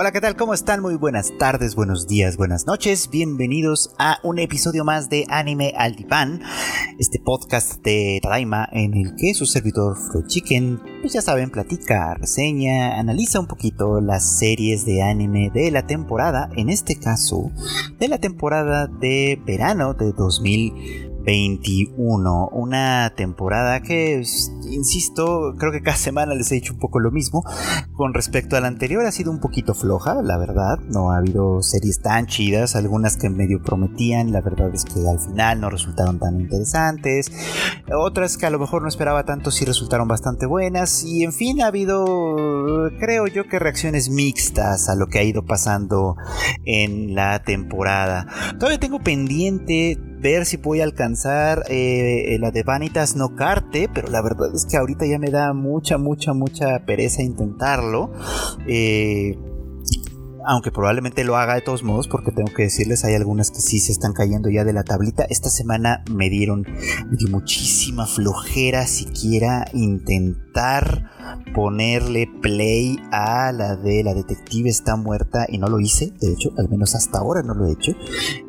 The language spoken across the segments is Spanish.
Hola, ¿qué tal? ¿Cómo están? Muy buenas tardes, buenos días, buenas noches. Bienvenidos a un episodio más de Anime al Diván, este podcast de Tadaima en el que su servidor Fro Chicken, pues ya saben, platica, reseña, analiza un poquito las series de anime de la temporada, en este caso, de la temporada de verano de 2020 21. Una temporada que, insisto, creo que cada semana les he dicho un poco lo mismo. Con respecto a la anterior ha sido un poquito floja, la verdad. No ha habido series tan chidas, algunas que medio prometían, la verdad es que al final no resultaron tan interesantes. Otras que a lo mejor no esperaba tanto sí resultaron bastante buenas. Y en fin, ha habido, creo yo que reacciones mixtas a lo que ha ido pasando en la temporada. Todavía tengo pendiente ver si voy a alcanzar eh, la de Vanitas no Carte, pero la verdad es que ahorita ya me da mucha, mucha, mucha pereza intentarlo. Eh, aunque probablemente lo haga de todos modos, porque tengo que decirles, hay algunas que sí se están cayendo ya de la tablita. Esta semana me dieron, muchísima flojera siquiera intentar ponerle play a la de la detective está muerta y no lo hice, de hecho, al menos hasta ahora no lo he hecho.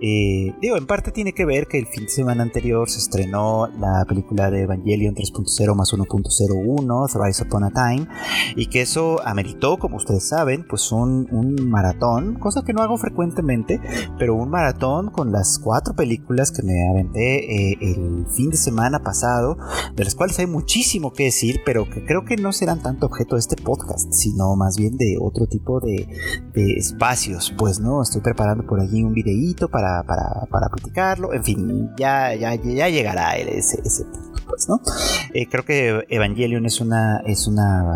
Eh, digo, en parte tiene que ver que el fin de semana anterior se estrenó la película de Evangelion 3.0 más 1.01, Thrice Upon a Time, y que eso ameritó, como ustedes saben, pues un, un maratón, cosa que no hago frecuentemente, pero un maratón con las cuatro películas que me aventé eh, el fin de semana pasado, de las cuales hay muchísimo que decir, pero que creo que no serán tanto objeto de este podcast, sino más bien de otro tipo de, espacios, pues, ¿no? Estoy preparando por allí un videíto para, para, para platicarlo, en fin, ya, ya, ya llegará ese, ese punto, pues, ¿no? Eh, creo que Evangelion es una, es una,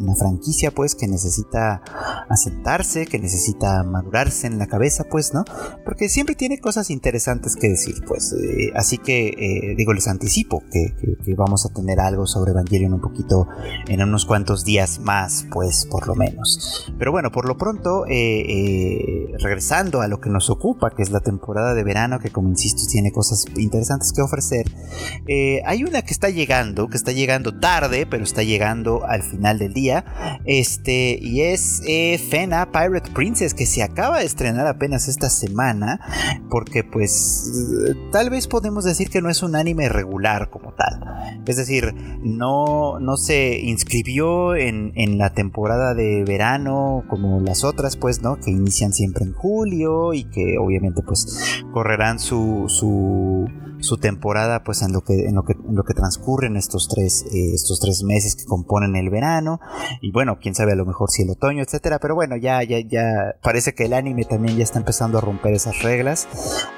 una franquicia, pues, que necesita aceptarse, que necesita madurarse en la cabeza, pues, ¿no? Porque siempre tiene cosas interesantes que decir, pues. Eh, así que, eh, digo, les anticipo que, que, vamos a tener algo sobre Evangelion un poquito en unos cuantos días más, pues, por lo menos. Pero bueno, por lo pronto, eh, regresando a lo que nos ocupa, que es la temporada de verano, que como insisto, tiene cosas interesantes que ofrecer, hay una que está llegando, que está llegando tarde, pero está llegando al final del día, este, y es Fena Pirate Princess que se acaba de estrenar apenas esta semana porque pues tal vez podemos decir que no es un anime regular como tal. Es decir, no, no se inscribió en, en la temporada de verano como las otras pues, ¿no? Que inician siempre en julio y que obviamente pues correrán su, su su temporada pues en lo que en lo que en lo que transcurren estos tres eh, estos tres meses que componen el verano. Y bueno quién sabe a lo mejor si el otoño etcétera. Pero bueno ya ya ya parece que el anime también ya está empezando a romper esas reglas.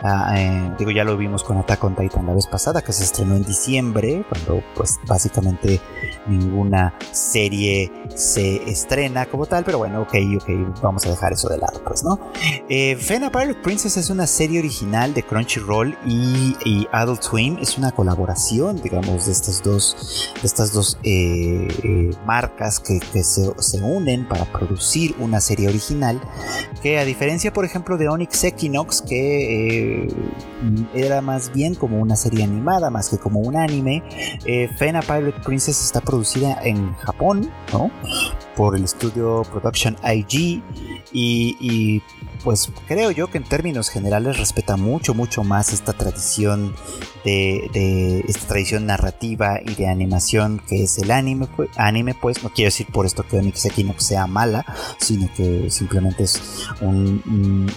Ah, eh, digo ya lo vimos con Attack on Titan la vez pasada que se estrenó en diciembre cuando pues básicamente ninguna serie se estrena como tal pero bueno ok ok vamos a dejar eso de lado pues no eh, Fena Pirate Princess es una serie original de Crunchyroll y, Adult Swim es una colaboración, digamos, de estas dos, estas dos eh, eh, marcas que, se, unen para producir una serie original. Que a diferencia, por ejemplo, de Onyx Equinox, que era más bien como una serie animada, más que como un anime, Fena Pirate Princess está producida en Japón, ¿no? Por el estudio Production IG y pues creo yo que en términos generales respeta mucho, mucho más esta tradición de, esta tradición narrativa y de animación que es el anime, pues, anime, pues no quiero decir por esto que Onyx Equinox sea mala, sino que simplemente es un,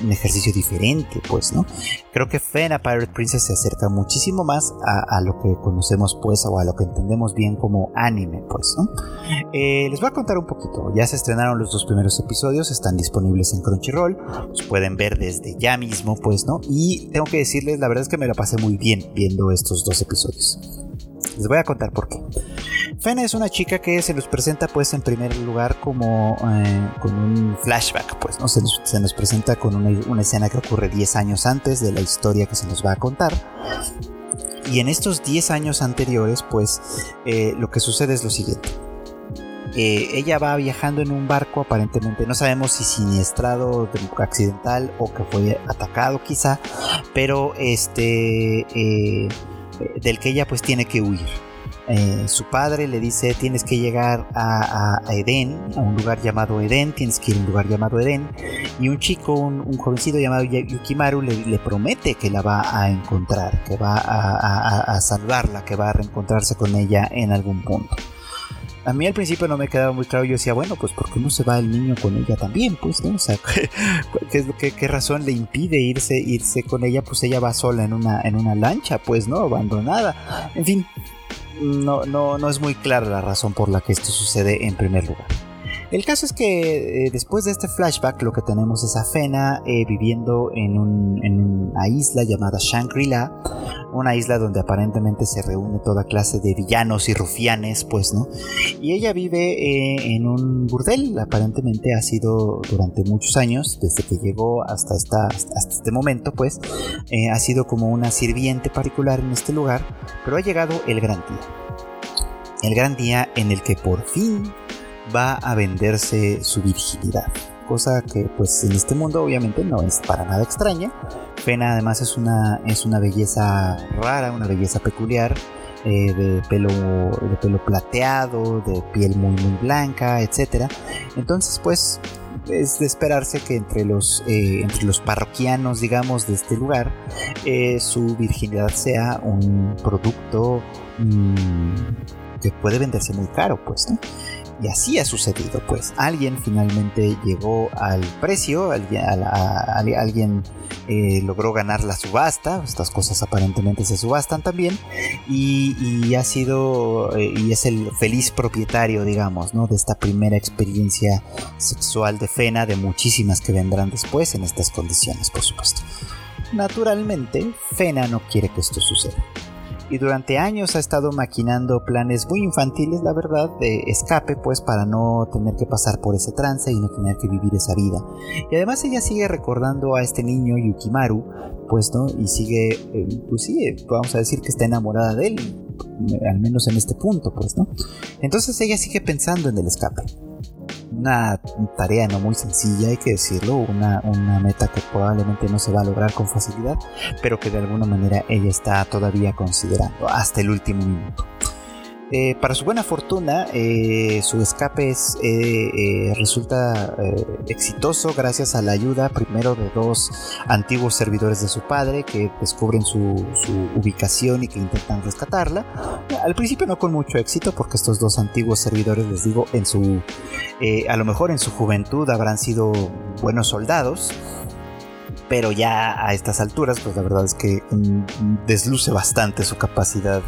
ejercicio diferente, pues, ¿no? Creo que Fena Pirate Princess se acerca muchísimo más a, lo que conocemos, pues, o a lo que entendemos bien como anime, pues, ¿no? Eh, les voy a contar un poquito, ya se estrenaron los dos primeros episodios, están disponibles en Crunchyroll, pueden ver desde ya mismo, pues, ¿no? Y tengo que decirles, la verdad es que me la pasé muy bien viendo estos dos episodios. Les voy a contar por qué. Fena es una chica que se nos presenta pues en primer lugar como eh, con un flashback, pues ¿no? Se nos, presenta con una, escena que ocurre 10 años antes de la historia que se nos va a contar. Y en estos 10 años anteriores pues eh, lo que sucede es lo siguiente. Eh, ella va viajando en un barco, aparentemente no sabemos si siniestrado, accidental o que fue atacado quizá, pero este eh, del que ella pues tiene que huir. Eh, su padre le dice tienes que llegar a, Edén, a un lugar llamado Edén, tienes que ir a un lugar llamado Edén. Y un chico, un, jovencito llamado Yukimaru le, promete que la va a encontrar, que va a salvarla, que va a reencontrarse con ella en algún punto a mí al principio no me quedaba muy claro. Yo decía, bueno, pues ¿por qué no se va el niño con ella también? Pues, ¿no? O sea, ¿qué, qué, razón le impide irse, irse con ella? Pues ella va sola en una, en una lancha, pues, ¿no? Abandonada. En fin, no, no, no es muy clara la razón por la que esto sucede en primer lugar. El caso es que eh, después de este flashback lo que tenemos es a Fena eh, viviendo en, una isla llamada Shangri-La, una isla donde aparentemente se reúne toda clase de villanos y rufianes, pues, ¿no? Y ella vive eh, en un burdel, aparentemente ha sido durante muchos años, desde que llegó hasta, hasta este momento, pues, ha sido como una sirviente particular en este lugar, pero ha llegado el gran día. El gran día en el que por fin va a venderse su virginidad. Cosa que pues en este mundo obviamente no es para nada extraña. Fena además es una, es una belleza rara, una belleza peculiar. Eh, de, pelo, de pelo plateado, de piel muy muy blanca, etc. Entonces pues es de esperarse que entre los, eh, entre los parroquianos, digamos, de este lugar, eh, su virginidad sea un producto mm, que puede venderse muy caro, pues, ¿no? Y así ha sucedido, pues alguien finalmente llegó al precio, alguien, eh, logró ganar la subasta, estas cosas aparentemente se subastan también, y, ha sido, eh, y es el feliz propietario, digamos, ¿no? de esta primera experiencia sexual de Fena, de muchísimas que vendrán después en estas condiciones, por supuesto. Naturalmente, Fena no quiere que esto suceda y durante años ha estado maquinando planes muy infantiles, la verdad, de escape, pues para no tener que pasar por ese trance y no tener que vivir esa vida. Y además ella sigue recordando a este niño Yukimaru, pues, ¿no? Y sigue, eh, pues sí, vamos a decir que está enamorada de él, al menos en este punto, pues, ¿no? Entonces ella sigue pensando en el escape una tarea no muy sencilla, hay que decirlo, una, una meta que probablemente no se va a lograr con facilidad, pero que de alguna manera ella está todavía considerando hasta el último minuto. Eh, para su buena fortuna, eh, su escape eh, resulta exitoso gracias a la ayuda primero de dos antiguos servidores de su padre que descubren su, ubicación y que intentan rescatarla. Al principio no con mucho éxito porque estos dos antiguos servidores, les digo, en su, a lo mejor en su juventud habrán sido buenos soldados pero ya a estas alturas, pues la verdad es que mm, desluce bastante su capacidad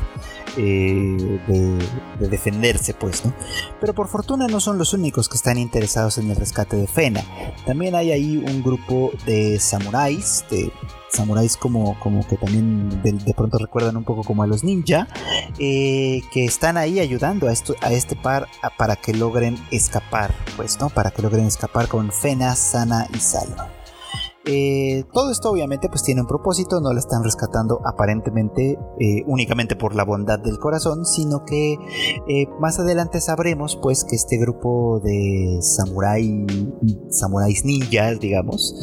eh, de, defenderse, pues, ¿no? Pero por fortuna no son los únicos que están interesados en el rescate de Fena. También hay ahí un grupo de samuráis, de samuráis como, como que también de, pronto recuerdan un poco como a los ninja, eh, que están ahí ayudando a, esto, a este par para que logren escapar, pues, ¿no? Para que logren escapar con Fena sana y salva. Eh, todo esto obviamente pues tiene un propósito, no la están rescatando aparentemente eh, únicamente por la bondad del corazón, sino que eh, más adelante sabremos pues que este grupo de samurai, samuráis ninjas, digamos,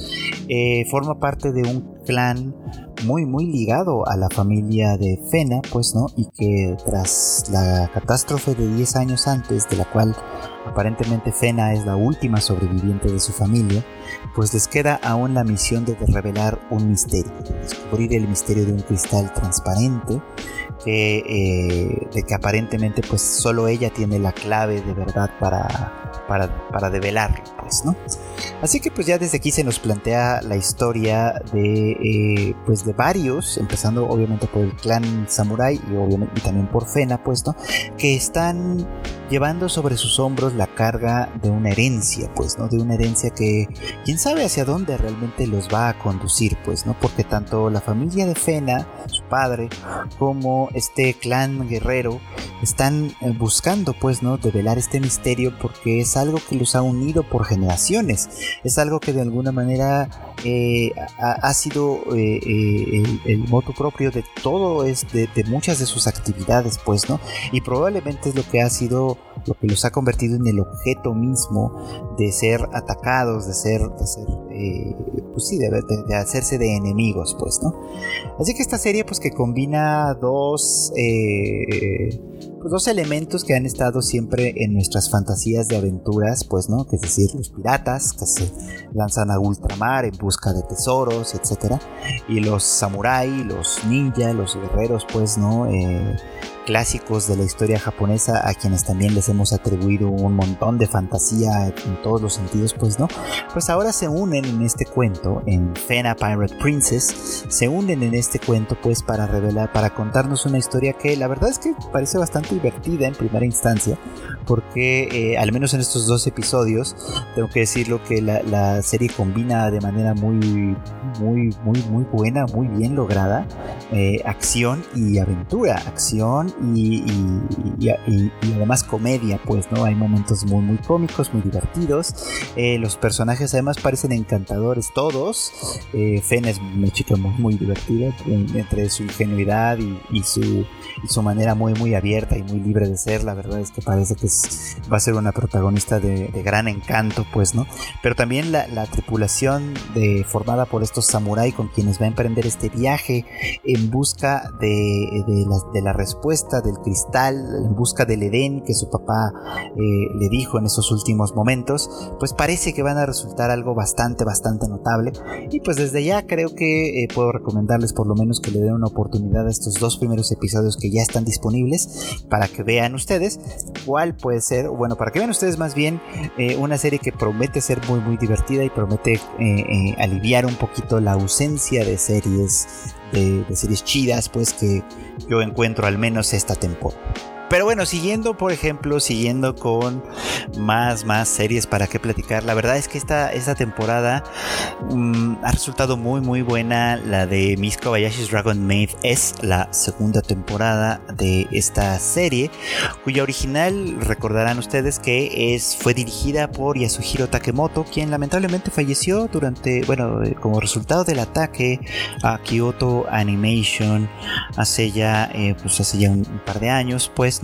forma parte de un clan muy muy ligado a la familia de Fena, pues no, y que tras la catástrofe de 10 años antes, de la cual aparentemente Fena es la última sobreviviente de su familia, pues les queda aún la misión de revelar un misterio, de descubrir el misterio de un cristal transparente eh, de que aparentemente pues solo ella tiene la clave de verdad para, para, para develarlo, pues, ¿no? Así que pues ya desde aquí se nos plantea la historia de eh, pues de varios, empezando obviamente por el clan samurai y obviamente y también por Fena, pues, ¿no? Que están llevando sobre sus hombros la carga de una herencia, pues, ¿no? De una herencia que quién sabe hacia dónde realmente los va a conducir, pues, ¿no? Porque tanto la familia de Fena, su padre, como este clan guerrero están eh, buscando, pues, ¿no? Develar este misterio porque es algo que los ha unido por generaciones, es algo que de alguna manera eh, ha, sido eh, el, el, moto propio de todo, es de, muchas de sus actividades, pues, ¿no? Y probablemente es lo que ha sido lo que los ha convertido en el objeto mismo de ser atacados, de ser, de ser, eh, pues sí, de, hacerse de enemigos, pues, ¿no? Así que esta serie, pues que combina dos, eh, dos elementos que han estado siempre en nuestras fantasías de aventuras, pues, ¿no? Que es decir, los piratas que se lanzan a ultramar en busca de tesoros, etcétera, y los samuráis, los ninja, los guerreros, pues, ¿no? Eh, clásicos de la historia japonesa a quienes también les hemos atribuido un montón de fantasía en todos los sentidos, pues no, pues ahora se unen en este cuento, en Fena Pirate Princess, se unen en este cuento pues para revelar, para contarnos una historia que la verdad es que parece bastante divertida en primera instancia, porque eh, al menos en estos dos episodios, tengo que decirlo que la, serie combina de manera muy, muy, muy, muy buena, muy bien lograda, eh, acción y aventura, acción y, además comedia, pues, ¿no? Hay momentos muy, muy cómicos, muy divertidos. Eh, los personajes además parecen encantadores todos. Eh, Fen es una chica muy, muy divertida, entre su ingenuidad y, su, su manera muy, muy abierta y muy libre de ser. La verdad es que parece que va a ser una protagonista de, gran encanto, pues, ¿no? Pero también la, tripulación formada por estos samuráis con quienes va a emprender este viaje en busca de, de la respuesta del cristal en busca del Edén que su papá eh, le dijo en esos últimos momentos, pues parece que van a resultar algo bastante, bastante notable. Y pues desde ya creo que eh, puedo recomendarles por lo menos que le den una oportunidad a estos dos primeros episodios que ya están disponibles para que vean ustedes cuál puede ser, bueno, para que vean ustedes más bien eh, una serie que promete ser muy, muy divertida y promete aliviar un poquito la ausencia de series de, series chidas, pues que yo encuentro al menos esta temporada. Pero bueno, siguiendo, por ejemplo, siguiendo con más, más series para qué platicar. La verdad es que esta, esta temporada mm, ha resultado muy, muy buena. La de Miss Kobayashi's Dragon Maid es la segunda temporada de esta serie, cuya original, recordarán ustedes que es, fue dirigida por Yasuhiro Takemoto, quien lamentablemente falleció durante, bueno, eh, como resultado del ataque a Kyoto Animation hace ya, eh, pues hace ya un par de años, pues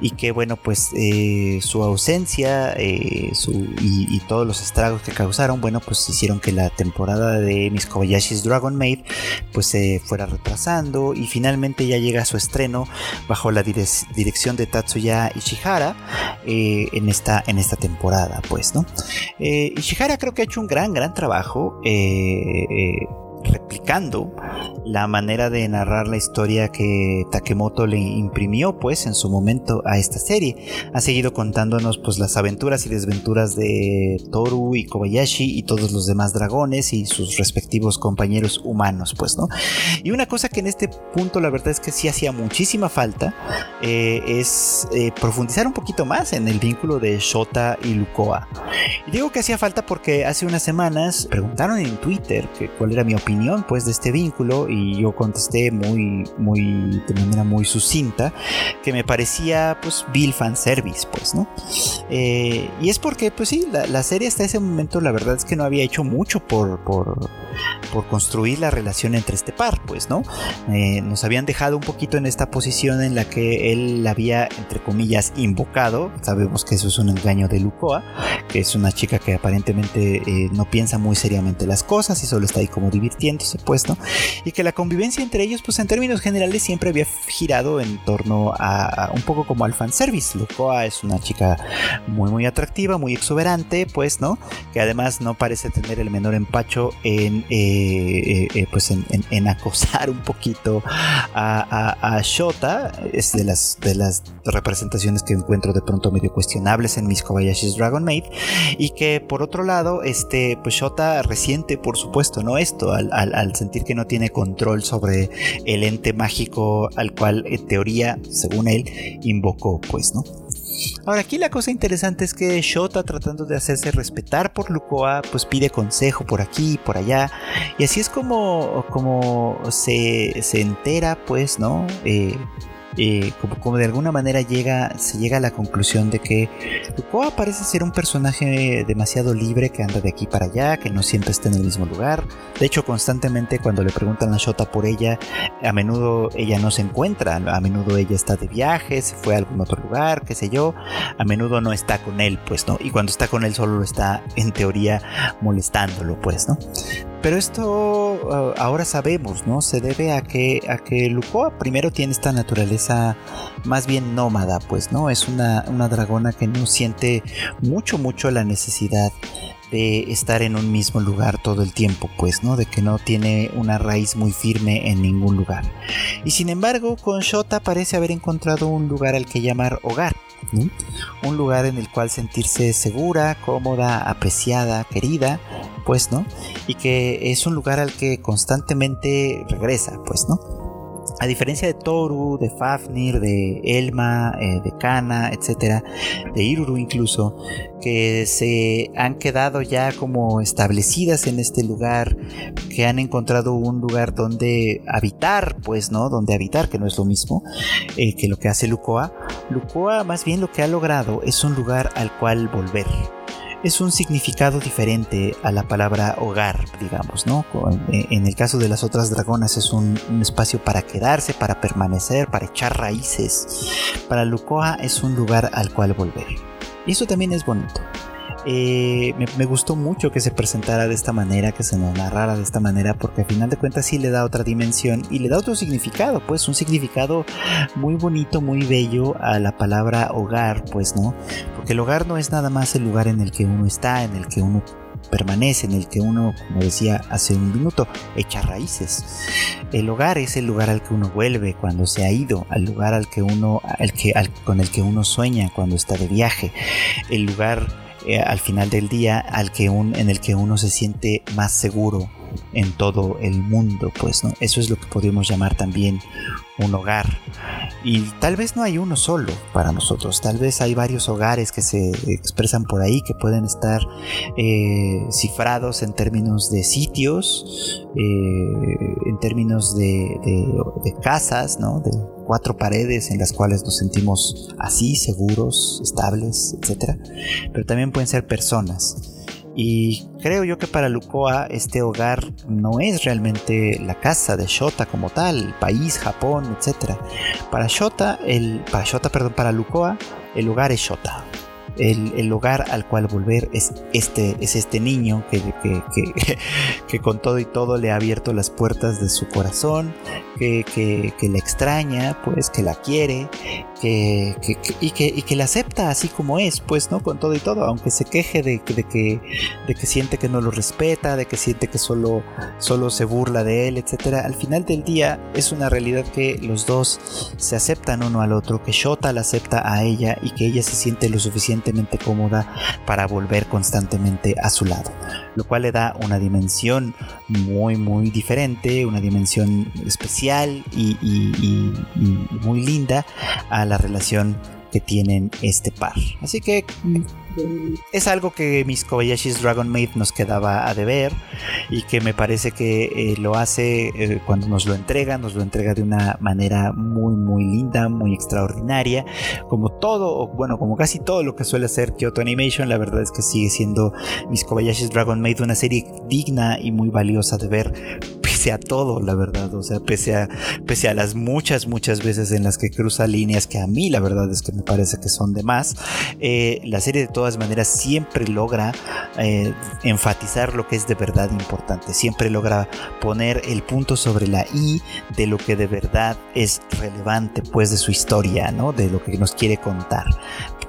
y que bueno, pues eh, su ausencia eh, y, todos los estragos que causaron, bueno, pues hicieron que la temporada de Miss Kobayashi's Dragon Maid pues se fuera retrasando y finalmente ya llega a su estreno bajo la dirección de Tatsuya Ishihara eh, en, esta, en esta temporada, pues, ¿no? Ishihara creo que ha hecho un gran, gran trabajo replicando la manera de narrar la historia que Takemoto le imprimió pues en su momento a esta serie. Ha seguido contándonos pues las aventuras y desventuras de Toru y Kobayashi y todos los demás dragones y sus respectivos compañeros humanos pues, ¿no? Y una cosa que en este punto la verdad es que sí hacía muchísima falta eh, es eh, profundizar un poquito más en el vínculo de Shota y Lukoa. Y digo que hacía falta porque hace unas semanas preguntaron en Twitter cuál era mi opinión pues de este vínculo y yo contesté muy muy de manera muy sucinta que me parecía pues Bill fan service pues no eh, y es porque pues sí la, serie hasta ese momento la verdad es que no había hecho mucho por, por, construir la relación entre este par pues no eh, nos habían dejado un poquito en esta posición en la que él la había entre comillas invocado. Sabemos que eso es un engaño de Lucoa que es una chica que aparentemente eh, no piensa muy seriamente las cosas y solo está ahí como divirtiendo y que la convivencia entre ellos, pues en términos generales, siempre había girado en torno a, un poco como al fanservice. Lucoa es una chica muy, muy atractiva, muy exuberante, pues, ¿no? Que además no parece tener el menor empacho en, eh, eh, eh, pues en, acosar un poquito a, Shota. Es de las, de las representaciones que encuentro de pronto medio cuestionables en Miss Kobayashi's Dragon Maid. Y que por otro lado, este, pues Shota resiente, por supuesto, ¿no? Esto, al, al, sentir que no tiene control sobre el ente mágico al cual en teoría, según él, invocó, pues, ¿no? Ahora aquí la cosa interesante es que Shota tratando de hacerse respetar por Lukoa, pues pide consejo por aquí y por allá. Y así es como, como se, se entera, pues, ¿no? Eh, como, como, de alguna manera llega, se llega a la conclusión de que Lukoa parece ser un personaje demasiado libre que anda de aquí para allá, que no siempre está en el mismo lugar. De hecho, constantemente cuando le preguntan a Shota por ella, a menudo ella no se encuentra, a menudo ella está de viaje, se fue a algún otro lugar, qué sé yo, a menudo no está con él, pues no, y cuando está con él solo lo está en teoría molestándolo, pues no. Pero esto uh, ahora sabemos, ¿no? Se debe a que, a que Lucoa primero tiene esta naturaleza más bien nómada, pues, ¿no? Es una, una dragona que no siente mucho, mucho la necesidad de estar en un mismo lugar todo el tiempo, pues, ¿no? De que no tiene una raíz muy firme en ningún lugar. Y sin embargo, con Shota parece haber encontrado un lugar al que llamar hogar. Un lugar en el cual sentirse segura, cómoda, apreciada, querida, pues, ¿no? Y que es un lugar al que constantemente regresa, pues, ¿no? A diferencia de Toru, de Fafnir, de Elma, eh, de Kana, etcétera, de Iruru incluso, que se han quedado ya como establecidas en este lugar, que han encontrado un lugar donde habitar, pues, ¿no? Donde habitar, que no es lo mismo eh, que lo que hace Lukoa. Lukoa, más bien, lo que ha logrado es un lugar al cual volver es un significado diferente a la palabra hogar, digamos, ¿no? Eh, en el caso de las otras dragonas es un, espacio para quedarse, para permanecer, para echar raíces. Para Lukoa es un lugar al cual volver. Y eso también es bonito. Eh, me, gustó mucho que se presentara de esta manera, que se nos narrara de esta manera, porque al final de cuentas sí le da otra dimensión y le da otro significado, pues un significado muy bonito, muy bello a la palabra hogar, pues, ¿no? Porque el hogar no es nada más el lugar en el que uno está, en el que uno permanece, en el que uno, como decía hace un minuto, echa raíces. El hogar es el lugar al que uno vuelve cuando se ha ido, al lugar al que uno, al que, con el que uno sueña cuando está de viaje, el lugar eh, al final del día al que un, en el que uno se siente más seguro en todo el mundo, pues, ¿no? Eso es lo que podemos llamar también un hogar. Y tal vez no hay uno solo para nosotros, tal vez hay varios hogares que se expresan por ahí que pueden estar eh, cifrados en términos de sitios, eh, en términos de, de, casas, ¿no? De cuatro paredes en las cuales nos sentimos así, seguros, estables, etc. Pero también pueden ser personas. Y creo yo que para Lukoa este hogar no es realmente la casa de Shota como tal, país, Japón, etc. Para Shota, el, para Shota, perdón, para Lukoa, el hogar es Shota el, lugar al cual volver es este, es este niño que, que, con todo y todo le ha abierto las puertas de su corazón, que, que, la extraña, pues que la quiere, que, y, que, y que la acepta así como es, pues, ¿no? Con todo y todo, aunque se queje de, de, que, de que siente que no lo respeta, de que siente que solo, solo se burla de él, etcétera. Al final del día es una realidad que los dos se aceptan uno al otro, que Shota la acepta a ella y que ella se siente lo suficiente cómoda para volver constantemente a su lado, lo cual le da una dimensión muy muy diferente, una dimensión especial y, muy linda a la relación que tienen este par. Así que es algo que mis Kobayashi's Dragon Maid nos quedaba a deber y que me parece que eh, lo hace eh, cuando nos lo entrega, nos lo entrega de una manera muy muy linda, muy extraordinaria, como todo, bueno, como casi todo lo que suele hacer Kyoto Animation, la verdad es que sigue siendo mis Kobayashi's Dragon Maid una serie digna y muy valiosa de ver pese a todo, la verdad, o sea, pese a, pese a las muchas, muchas veces en las que cruza líneas que a mí la verdad es que me parece que son de más, eh, la serie de todas maneras siempre logra eh, enfatizar lo que es de verdad importante, siempre logra poner el punto sobre la I de lo que de verdad es relevante pues de su historia, ¿no? De lo que nos quiere contar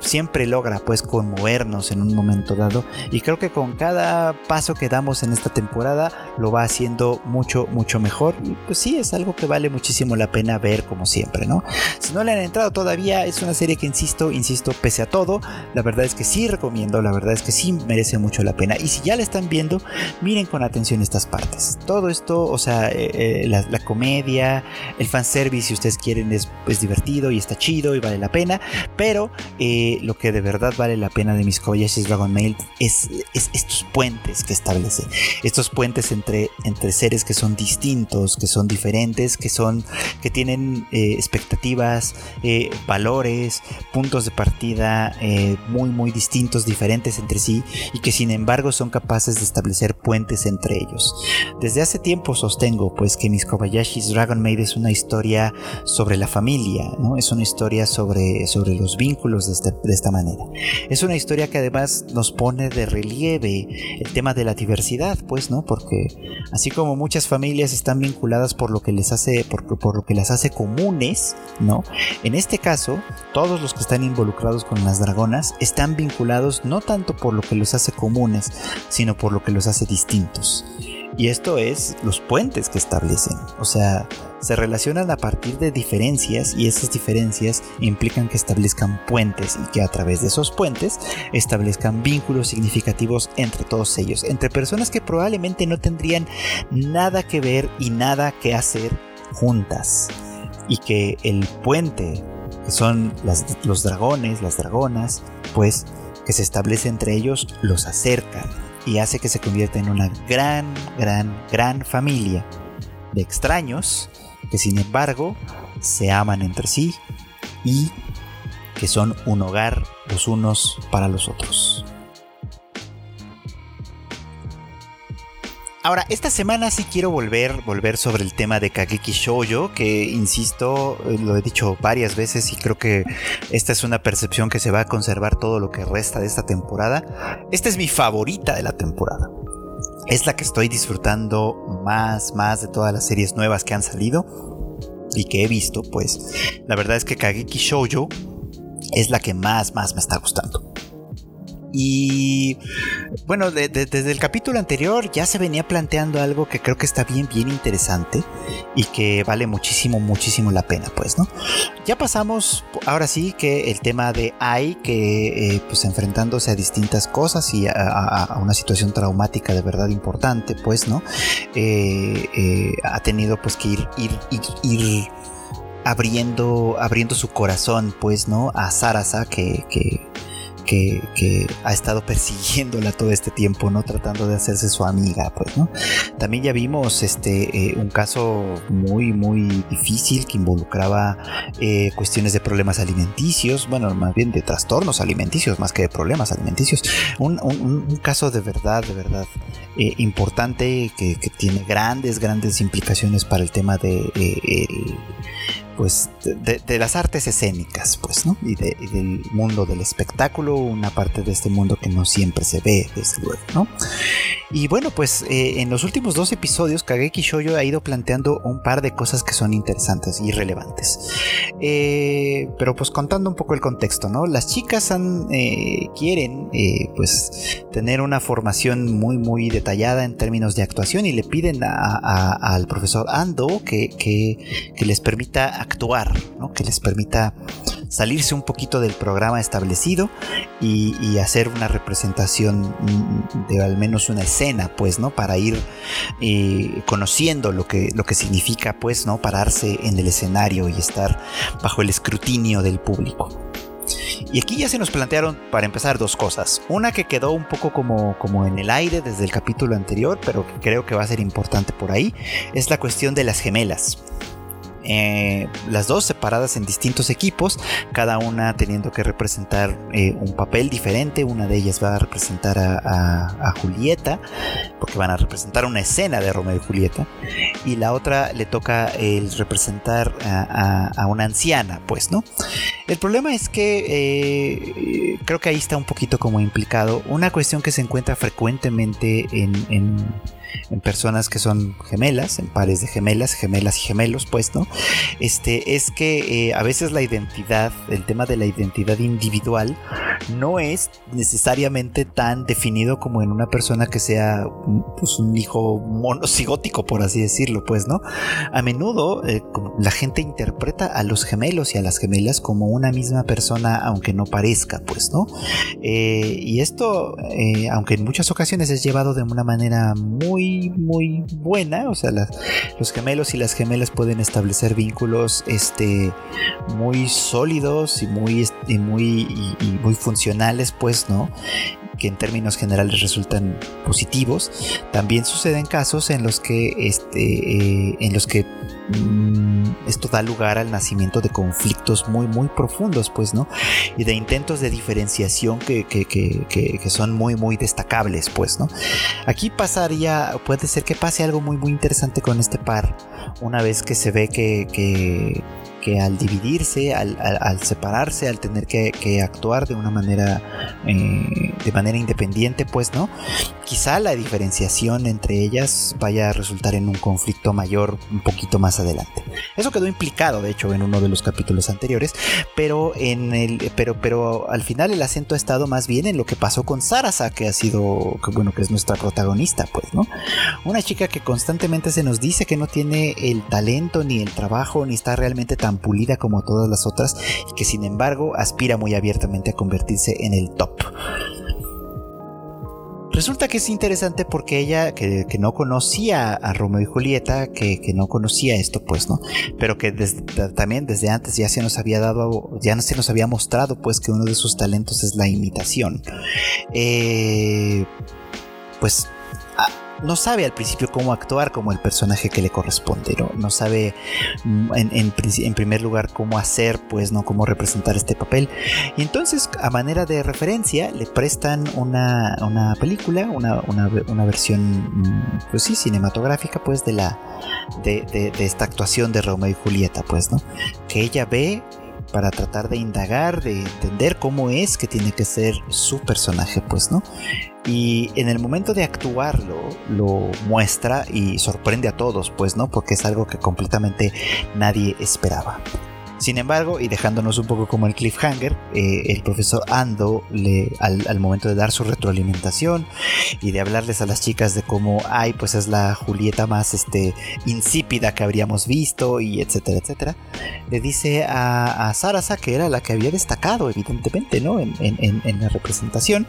siempre logra pues conmovernos en un momento dado y creo que con cada paso que damos en esta temporada lo va haciendo mucho mucho mejor. Y pues sí es algo que vale muchísimo la pena ver como siempre no si no le han entrado todavía es una serie que insisto insisto pese a todo la verdad es que sí recomiendo la verdad es que sí merece mucho la pena. Y si ya la están viendo miren con atención estas partes. Todo esto o sea eh, eh, la, comedia el fanservice si ustedes quieren es, divertido y está chido y vale la pena pero eh, lo que de verdad vale la pena de mis Kobayashi's Dragon Mail es, estos puentes que establece. Estos puentes entre, entre seres que son distintos, que son diferentes, que son. que tienen eh, expectativas, eh, valores, puntos de partida eh, muy muy distintos, diferentes entre sí, y que sin embargo son capaces de establecer puentes entre ellos. Desde hace tiempo sostengo pues que mis Kobayashi's Dragon Maid es una historia sobre la familia, ¿no? Es una historia sobre, sobre los vínculos de este de esta manera. Es una historia que además nos pone de relieve el tema de la diversidad, pues, ¿no? Porque así como muchas familias están vinculadas por lo que les hace, por, por, lo que las hace comunes, ¿no? En este caso, todos los que están involucrados con las dragonas están vinculados no tanto por lo que los hace comunes, sino por lo que los hace distintos. Y esto es los puentes que establecen. O sea, se relacionan a partir de diferencias y esas diferencias implican que establezcan puentes y que a través de esos puentes establezcan vínculos significativos entre todos ellos, entre personas que probablemente no tendrían nada que ver y nada que hacer juntas. Y que el puente, que son los dragones, las dragonas, pues que se establece entre ellos, los acercan y hace que se convierta en una gran, gran, gran familia de extraños que sin embargo se aman entre sí y que son un hogar los unos para los otros. Ahora, esta semana sí quiero volver, volver sobre el tema de Kageki Shoujo, que insisto, eh, lo he dicho varias veces y creo que esta es una percepción que se va a conservar todo lo que resta de esta temporada. Esta es mi favorita de la temporada. Es la que estoy disfrutando más, más de todas las series nuevas que han salido y que he visto, pues la verdad es que Kageki Shoujo es la que más, más me está gustando. Y bueno, desde el capítulo anterior ya se venía planteando algo que creo que está bien, bien interesante y que vale muchísimo, muchísimo la pena, pues, ¿no? Ya pasamos, ahora sí, que el tema de Ai, que eh, pues enfrentándose a distintas cosas y a, una situación traumática de verdad importante, pues, ¿no? Eh, eh, ha tenido pues que ir, ir, ir, abriendo, abriendo su corazón, pues, ¿no? A Sarasa, que que, ha estado persiguiéndola todo este tiempo, ¿no? Tratando de hacerse su amiga, pues, ¿no? También ya vimos este, eh, un caso muy, muy difícil que involucraba eh, cuestiones de problemas alimenticios, bueno, más bien de trastornos alimenticios, más que de problemas alimenticios. Un, caso de verdad, de verdad eh, importante que, tiene grandes, grandes implicaciones para el tema de pues de, las artes escénicas, pues, ¿no? Y, del mundo del espectáculo, una parte de este mundo que no siempre se ve, desde luego, ¿no? Y bueno, pues eh, en los últimos dos episodios, Kageki Shoujo ha ido planteando un par de cosas que son interesantes y relevantes. Eh, pero pues contando un poco el contexto, ¿no? Las chicas eh, quieren, pues, tener una formación muy, muy detallada en términos de actuación y le piden al profesor Ando que, que les permita actuar, que les permita salirse un poquito del programa establecido y, hacer una representación de al menos una escena, pues, ¿no? Para ir eh, conociendo lo que, lo que significa, pues, ¿no? Pararse en el escenario y estar bajo el escrutinio del público. Y aquí ya se nos plantearon, para empezar, dos cosas. Una que quedó un poco como, como en el aire desde el capítulo anterior, pero que creo que va a ser importante por ahí, es la cuestión de las gemelas. Eh, las dos separadas en distintos equipos, cada una teniendo que representar eh, un papel diferente. Una de ellas va a representar a, Julieta, porque van a representar una escena de Romeo y Julieta, y la otra le toca el representar a, una anciana, pues, ¿no? El problema es que eh, creo que ahí está un poquito como implicado una cuestión que se encuentra frecuentemente en en personas que son gemelas, en pares de gemelas, gemelas y gemelos, pues, ¿no? Este, es que eh, a veces la identidad, el tema de la identidad individual, no es necesariamente tan definido como en una persona que sea pues, un hijo monocigótico, por así decirlo, pues, ¿no? A menudo eh, la gente interpreta a los gemelos y a las gemelas como una misma persona, aunque no parezca, pues, ¿no? Eh, y esto, aunque en muchas ocasiones es llevado de una manera muy muy, buena. O sea, los gemelos y las gemelas pueden establecer vínculos este, muy sólidos y muy, muy, muy funcionales, pues, ¿no? que en términos generales resultan positivos. También suceden casos en los que, este, eh, en los que esto da lugar al nacimiento de conflictos muy, muy profundos, pues, ¿no? Y de intentos de diferenciación que, que, son muy, muy destacables, pues, ¿no? Aquí pasaría, puede ser que pase algo muy, muy interesante con este par, una vez que se ve que que al dividirse, al, separarse, al tener que, actuar de una manera, eh, de manera independiente, pues, ¿no? Quizá la diferenciación entre ellas vaya a resultar en un conflicto mayor un poquito más adelante. Eso quedó implicado, de hecho, en uno de los capítulos anteriores, pero en el, pero, pero al final el acento ha estado más bien en lo que pasó con Sarasa, que ha sido, bueno, que es nuestra protagonista, pues, ¿no? Una chica que constantemente se nos dice que no tiene el talento ni el trabajo ni está realmente tan pulida como todas las otras y que sin embargo aspira muy abiertamente a convertirse en el top. Resulta que es interesante porque ella, que, no conocía a Romeo y Julieta, que, no conocía esto, pues, ¿no? Pero que también desde antes ya se nos había dado, ya se nos había mostrado, pues, que uno de sus talentos es la imitación. Eh, pues no sabe al principio cómo actuar como el personaje que le corresponde, no, sabe mm, en, primer lugar cómo hacer, pues, no cómo representar este papel. Y entonces, a manera de referencia, le prestan una, película, una, versión, mm, pues sí, cinematográfica, pues, de la de, de esta actuación de Romeo y Julieta, pues, ¿no? Que ella ve para tratar de indagar, de entender cómo es que tiene que ser su personaje, pues, ¿no? Y en el momento de actuarlo, lo muestra y sorprende a todos, pues, ¿no? Porque es algo que completamente nadie esperaba. Sin embargo, y dejándonos un poco como el cliffhanger, eh, el profesor Ando, le, al, momento de dar su retroalimentación y de hablarles a las chicas de cómo, ay, pues es la Julieta más este, insípida que habríamos visto, y etcétera, etcétera, le dice a, a Sarasa, que era la que había destacado, evidentemente, ¿no? En, en la representación,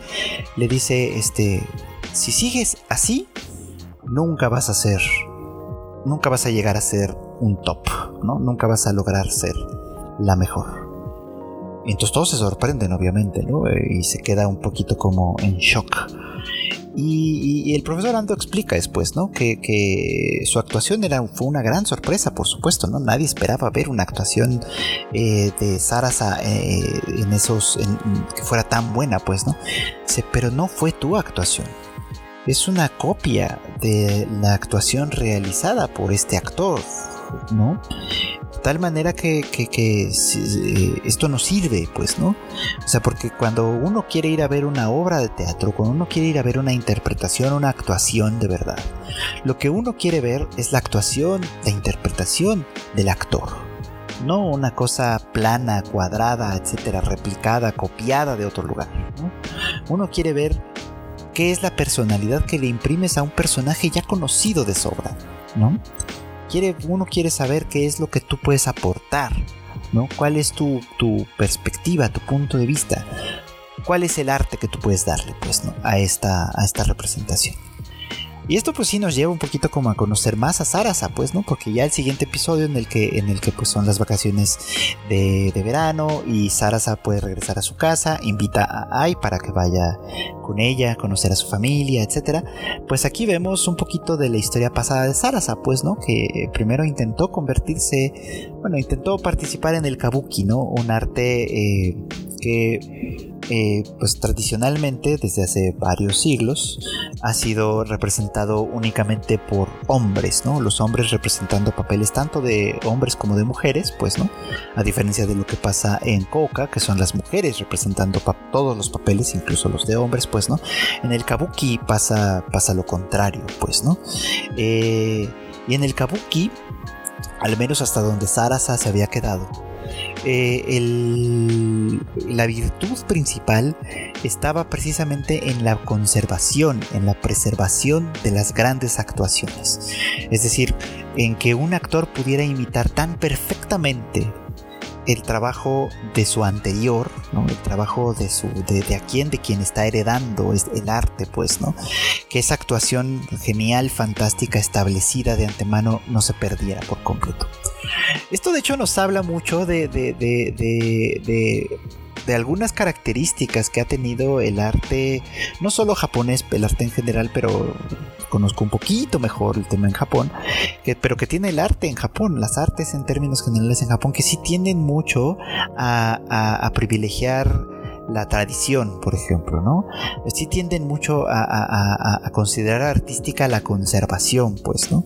le dice, este, si sigues así, nunca vas a ser, nunca vas a llegar a ser un top, ¿no? Nunca vas a lograr ser la mejor. Entonces todos se sorprenden, obviamente, ¿no? Eh, y se queda un poquito como en shock. Y, el profesor Ando explica después, ¿no? Que, su actuación era, fue una gran sorpresa, por supuesto, ¿no? Nadie esperaba ver una actuación eh, de Sarasa eh, en esos, que fuera tan buena, pues, ¿no? pero no fue tu actuación. Es una copia de la actuación realizada por este actor, ¿no? Tal manera que, eh, esto no sirve, pues, ¿no? O sea, porque cuando uno quiere ir a ver una obra de teatro, cuando uno quiere ir a ver una interpretación, una actuación de verdad, lo que uno quiere ver es la actuación, la interpretación del actor. No una cosa plana, cuadrada, etcétera, replicada, copiada de otro lugar. Uno quiere ver qué es la personalidad que le imprimes a un personaje ya conocido de sobra, ¿no? Uno quiere saber qué es lo que tú puedes aportar, ¿no? ¿Cuál es tu, perspectiva, tu punto de vista? ¿Cuál es el arte que tú puedes darle, pues, ¿no? a, esta, a esta representación? Y esto pues sí nos lleva un poquito como a conocer más a Sarasa, pues, ¿no? Porque ya el siguiente episodio en el que, en el que pues son las vacaciones de, verano y Sarasa puede regresar a su casa, invita a Ai para que vaya con ella, conocer a su familia, etc. Pues aquí vemos un poquito de la historia pasada de Sarasa, pues, ¿no? Que primero intentó convertirse, bueno, intentó participar en el kabuki, ¿no? Un arte eh, que eh, pues tradicionalmente desde hace varios siglos ha sido representado únicamente por hombres, ¿no? Los hombres representando papeles tanto de hombres como de mujeres, pues, ¿no? A diferencia de lo que pasa en Koka, que son las mujeres representando todos los papeles, incluso los de hombres, pues, ¿no? En el kabuki pasa, pasa lo contrario, pues, ¿no? Eh, y en el kabuki, al menos hasta donde Sarasa se había quedado, eh, la virtud principal estaba precisamente en la conservación, en la preservación de las grandes actuaciones. Es decir, en que un actor pudiera imitar tan perfectamente el trabajo de su anterior, ¿no? el trabajo de su de, a quien de quien está heredando el arte, pues, ¿no? Que esa actuación genial, fantástica, establecida de antemano no se perdiera por completo. Esto de hecho nos habla mucho de, de, de, de algunas características que ha tenido el arte, no solo japonés, el arte en general, pero conozco un poquito mejor el tema en Japón, pero que tiene el arte en Japón, las artes en términos generales en Japón, que sí tienden mucho a, a privilegiar la tradición, por ejemplo, ¿no? Sí tienden mucho a, considerar artística la conservación, pues, ¿no?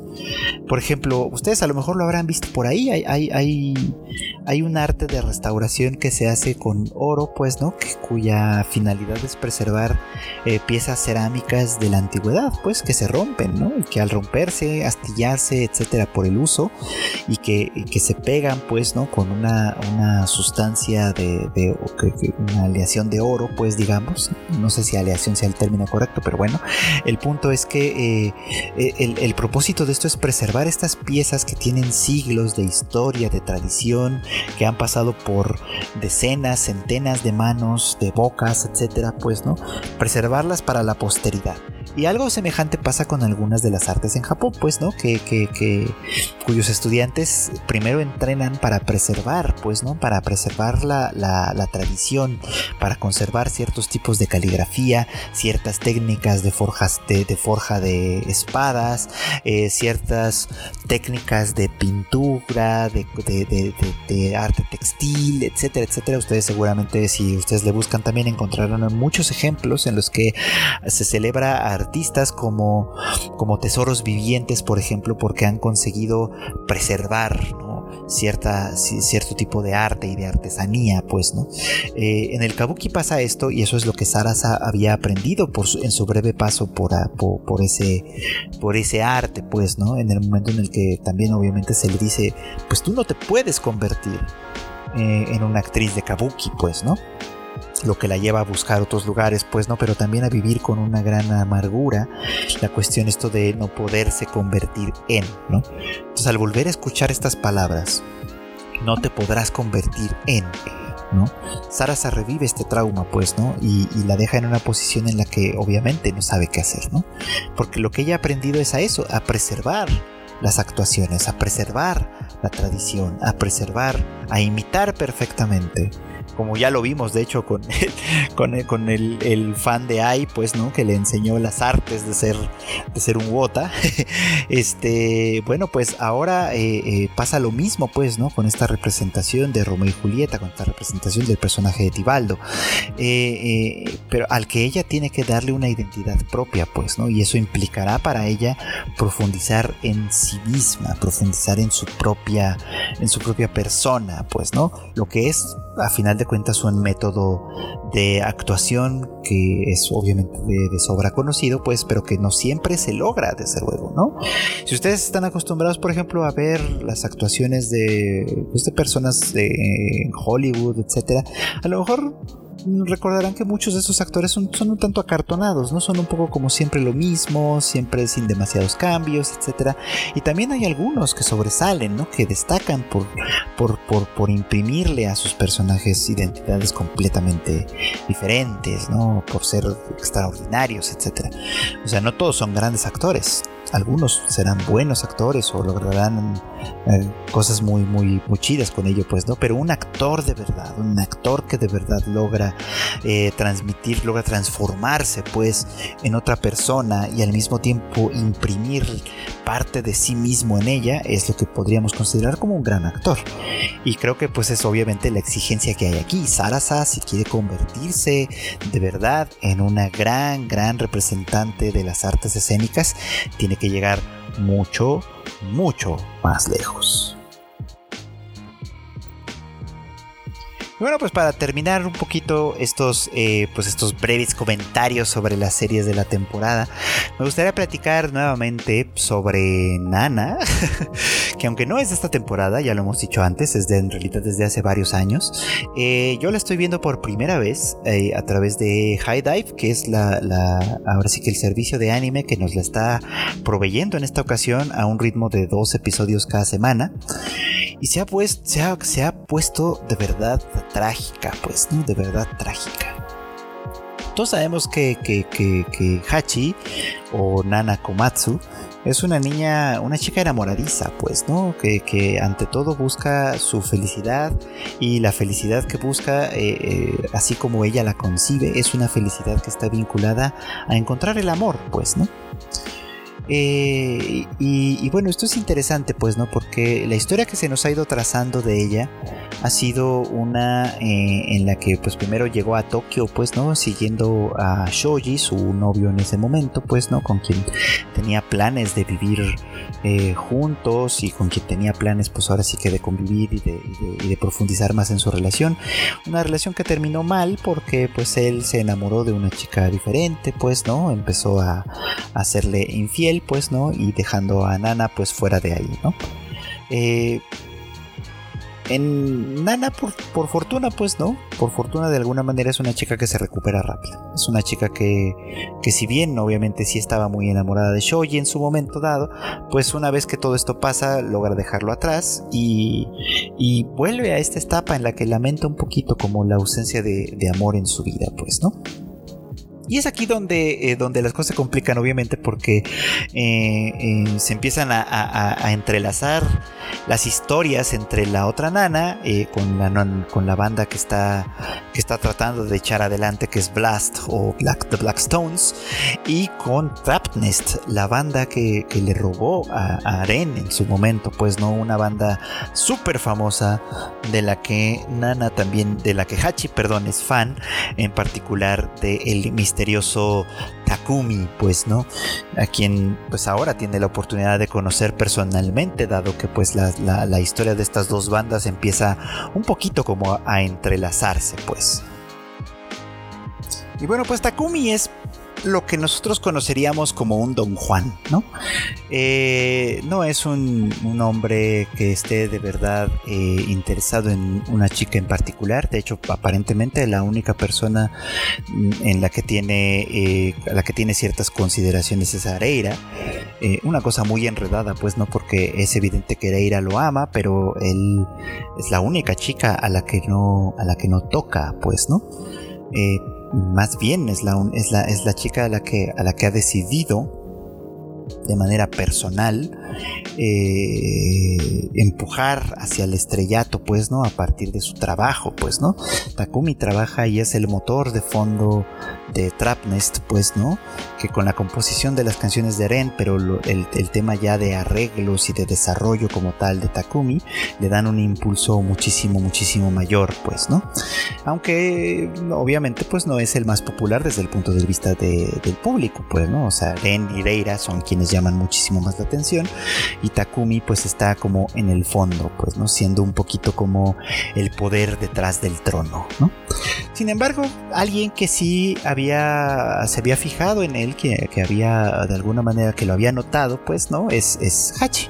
Por ejemplo, ustedes a lo mejor lo habrán visto por ahí, hay, un arte de restauración que se hace con oro, pues, ¿no? Cuya finalidad es preservar eh, piezas cerámicas de la antigüedad, pues, que se rompen, ¿no? Y que al romperse, astillarse, etcétera, por el uso, y que, se pegan, pues, ¿no? Con una, sustancia de una aleación de oro, pues digamos, no sé si aleación sea el término correcto, pero bueno, el punto es que eh, eh, el, propósito de esto es preservar estas piezas que tienen siglos de historia, de tradición, que han pasado por decenas, centenas de manos, de bocas, etcétera, pues, ¿no? Preservarlas para la posteridad. Y algo semejante pasa con algunas de las artes en Japón, pues, ¿no? Que, que, cuyos estudiantes primero entrenan para preservar, pues, ¿no? Para preservar la, la, tradición, para conservar ciertos tipos de caligrafía, ciertas técnicas de, forjas, de, forja de espadas, eh, ciertas técnicas de pintura, de, de, arte textil, etcétera, etcétera. Ustedes seguramente, si ustedes le buscan, también encontrarán muchos ejemplos en los que se celebra artistas como, como tesoros vivientes, por ejemplo, porque han conseguido preservar cierta, cierto tipo de arte y de artesanía, pues, ¿no? Eh, en el kabuki pasa esto y eso es lo que Sarasa había aprendido por en su breve paso por, por, ese, por ese arte, pues, ¿no? En el momento en el que también obviamente se le dice, pues tú no te puedes convertir eh, en una actriz de kabuki, pues, ¿no? Lo que la lleva a buscar otros lugares, pues no, pero también a vivir con una gran amargura, la cuestión esto de no poderse convertir en, ¿no? Entonces al volver a escuchar estas palabras, no te podrás convertir en, ¿no? Sarasa revive este trauma, pues, ¿no? Y, la deja en una posición en la que obviamente no sabe qué hacer, ¿no? Porque lo que ella ha aprendido es a eso, a preservar las actuaciones, a preservar la tradición, a preservar, a imitar perfectamente como ya lo vimos de hecho con, con, el, fan de Ai, pues, ¿no? Que le enseñó las artes de ser, de ser un Wota. este, bueno, pues ahora eh, eh, pasa lo mismo, pues, ¿no? Con esta representación de Romeo y Julieta, con esta representación del personaje de Tibaldo. Eh, pero al que ella tiene que darle una identidad propia, pues, ¿no? Y eso implicará para ella profundizar en sí misma, profundizar en su propia, en su propia persona, pues, ¿no? Lo que es, a final de cuentas un método de actuación que es obviamente de, sobra conocido, pues, pero que no siempre se logra, desde luego, ¿no? Si ustedes están acostumbrados, por ejemplo, a ver las actuaciones de, pues, de personas de Hollywood, etcétera, a lo mejor recordarán que muchos de esos actores son, un tanto acartonados, ¿no? Son un poco como siempre lo mismo, siempre sin demasiados cambios, etc. Y también hay algunos que sobresalen, ¿no? Que destacan por, por, por, por imprimirle a sus personajes identidades completamente diferentes, ¿no? Por ser extraordinarios, etc. O sea, no todos son grandes actores algunos serán buenos actores o lograrán eh, cosas muy, muy, muy chidas con ello, pues, ¿no? Pero un actor de verdad, un actor que de verdad logra eh, transmitir, logra transformarse, pues, en otra persona y al mismo tiempo imprimir parte de sí mismo en ella, es lo que podríamos considerar como un gran actor. Y creo que, pues, es obviamente la exigencia que hay aquí. Sarasa, si quiere convertirse de verdad en una gran, gran representante de las artes escénicas, tiene que llegar mucho, mucho más lejos. Bueno, pues para terminar un poquito estos, eh, pues estos breves comentarios sobre las series de la temporada, me gustaría platicar nuevamente sobre Nana, que aunque no es de esta temporada, ya lo hemos dicho antes, es de en realidad desde hace varios años. Eh, yo la estoy viendo por primera vez eh, a través de High Dive, que es la, la, ahora sí que el servicio de anime que nos la está proveyendo en esta ocasión a un ritmo de dos episodios cada semana. Y se ha, pues, se ha, se ha puesto de verdad trágica, pues. De verdad trágica. Todos sabemos que, que, Hachi o Nana Komatsu es una niña, una chica enamoradiza, pues, ¿no? Que, ante todo busca su felicidad y la felicidad que busca, eh, eh, así como ella la concibe, es una felicidad que está vinculada a encontrar el amor, pues, ¿no? Eh, y, bueno, esto es interesante, pues, ¿no? Porque la historia que se nos ha ido trazando de ella ha sido una eh, en la que pues primero llegó a Tokio, pues, ¿no? Siguiendo a Shoji, su novio en ese momento, pues, ¿no? Con quien tenía planes de vivir eh, juntos y con quien tenía planes, pues ahora sí que de convivir y de, profundizar más en su relación. Una relación que terminó mal porque pues él se enamoró de una chica diferente, pues, ¿no? Empezó a, a hacerle infiel, pues, ¿no? Y dejando a Nana pues fuera de ahí, ¿no? Eh, en Nana, por, fortuna, pues no. Por fortuna, de alguna manera, es una chica que se recupera rápido. Es una chica que, que si bien, obviamente, sí estaba muy enamorada de Shoji en su momento dado, pues una vez que todo esto pasa, logra dejarlo atrás y, y vuelve a esta etapa en la que lamenta un poquito como la ausencia de, de amor en su vida, pues, ¿no? Y es aquí donde, eh, donde las cosas se complican, obviamente, porque eh, eh, se empiezan a, entrelazar las historias entre la otra nana con, la, con la banda que está, que está tratando de echar adelante, que es Blast o Black, The Black Stones, y con Trapnest, la banda que, le robó a, Aren en su momento, pues no una banda súper famosa de la que Nana también, de la que Hachi, perdón, es fan, en particular de el misterioso Takumi, pues, ¿no? A quien pues ahora tiene la oportunidad de conocer personalmente, dado que pues la, historia de estas dos bandas empieza un poquito como a entrelazarse, pues. Y bueno, pues Takumi es lo que nosotros conoceríamos como un Don Juan, ¿no? Eh, no es un, hombre que esté de verdad eh, interesado en una chica en particular. De hecho, aparentemente la única persona mm, en la que tiene, eh, la que tiene ciertas consideraciones es Areira. una cosa muy enredada, pues, ¿no? Porque es evidente que Areira lo ama, pero él es la única chica a la que no, a la que no toca, pues, ¿no? Más bien es la, es la, es la chica a la, que, a la que ha decidido de manera personal eh, empujar hacia el estrellato, pues, ¿no? A partir de su trabajo, pues, ¿no? Takumi trabaja y es el motor de fondo de Trapnest, pues, ¿no? Que con la composición de las canciones de Eren, pero el, tema ya de arreglos y de desarrollo como tal de Takumi, le dan un impulso muchísimo, muchísimo mayor, pues, ¿no? Aunque, obviamente, pues no es el más popular desde el punto de vista del público, pues, ¿no? O sea, Eren y Reira son quienes llaman muchísimo más la atención y Takumi pues está como en el fondo, pues no siendo un poquito como el poder detrás del trono, ¿no? Sin embargo, alguien que sí había se había fijado en él, que, había de alguna manera que lo había notado, pues no, es, es Hachi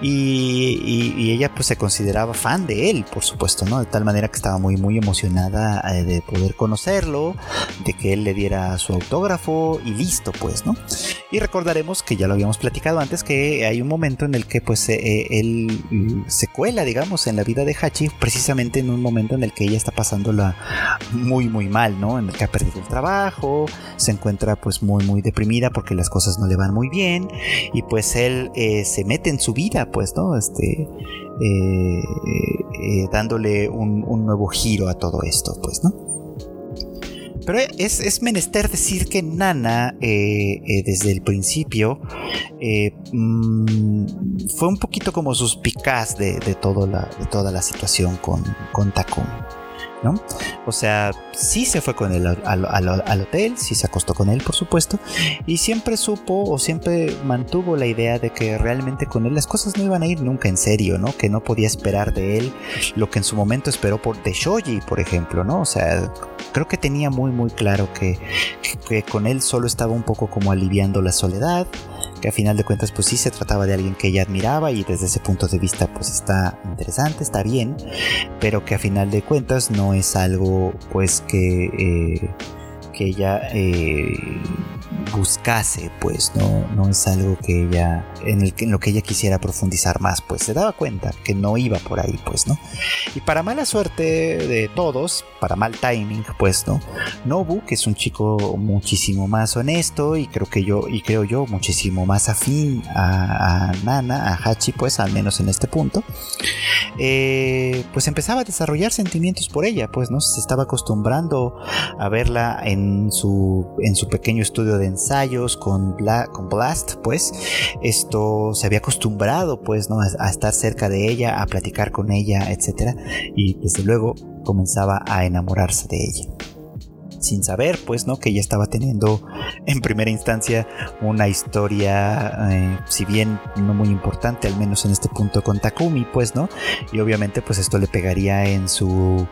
y, ella pues se consideraba fan de él, por supuesto, ¿no? De tal manera que estaba muy muy emocionada eh, de poder conocerlo, de que él le diera su autógrafo y listo, pues, ¿no? Y recordaremos que ya lo habíamos platicado antes que hay un momento en el que pues eh, eh, él se cuela, digamos, en la vida de Hachi, precisamente en un momento en el que ella está pasándola muy muy mal, ¿no? En el que ha perdido el trabajo, se encuentra pues muy muy deprimida porque las cosas no le van muy bien y pues él eh, se mete en su vida, pues, ¿no? Este, dándole un, un nuevo giro a todo esto, pues, ¿no? Pero es, menester decir que Nana, eh, eh, desde el principio, eh, mm, fue un poquito como suspicaz de, de, la, de toda la situación con, con Takumi. ¿No? O sea, sí se fue con él al, hotel, sí se acostó con él, por supuesto, y siempre supo o siempre mantuvo la idea de que realmente con él las cosas no iban a ir nunca en serio, ¿no? Que no podía esperar de él lo que en su momento esperó por, de Shoji, por ejemplo, ¿no? O sea, creo que tenía muy, muy claro que, que con él solo estaba un poco como aliviando la soledad, que a final de cuentas pues sí se trataba de alguien que ella admiraba y desde ese punto de vista pues está interesante, está bien, pero que a final de cuentas no es algo pues que, eh, que ella eh, buscase, pues no, no es algo que ella, en, el, en lo que ella quisiera profundizar más, pues se daba cuenta que no iba por ahí, pues, ¿no? Y para mala suerte de todos, para mal timing, pues, ¿no? Nobu, que es un chico muchísimo más honesto y creo que yo, y creo yo, muchísimo más afín a, Nana, a Hachi, pues, al menos en este punto, eh, pues empezaba a desarrollar sentimientos por ella, pues, ¿no? Se estaba acostumbrando a verla en su, en su pequeño estudio de ensayos con, con Blast, pues esto se había acostumbrado, pues, ¿no? A, estar cerca de ella, a platicar con ella, etc. Y desde luego comenzaba a enamorarse de ella sin saber, pues, ¿no? Que ella estaba teniendo en primera instancia una historia, eh, si bien no muy importante, al menos en este punto con Takumi, pues, ¿no? Y obviamente, pues esto le pegaría en su,